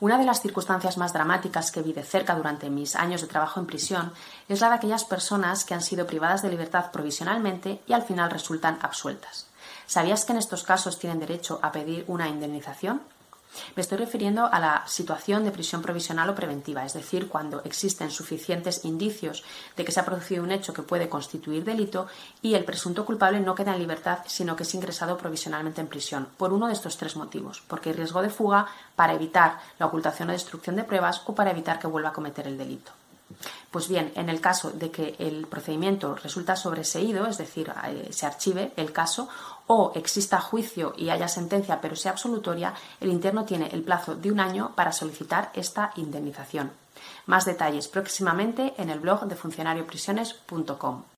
Una de las circunstancias más dramáticas que vi de cerca durante mis años de trabajo en prisión es la de aquellas personas que han sido privadas de libertad provisionalmente y al final resultan absueltas. ¿Sabías que en estos casos tienen derecho a pedir una indemnización? Me estoy refiriendo a la situación de prisión provisional o preventiva, es decir, cuando existen suficientes indicios de que se ha producido un hecho que puede constituir delito y el presunto culpable no queda en libertad, sino que es ingresado provisionalmente en prisión, por uno de estos tres motivos, porque hay riesgo de fuga, para evitar la ocultación o destrucción de pruebas o para evitar que vuelva a cometer el delito. Pues bien, en el caso de que el procedimiento resulta sobreseído, es decir, eh, se archive el caso, o exista juicio y haya sentencia pero sea absolutoria, el interno tiene el plazo de un año para solicitar esta indemnización. Más detalles próximamente en el blog de funcionarioprisiones.com.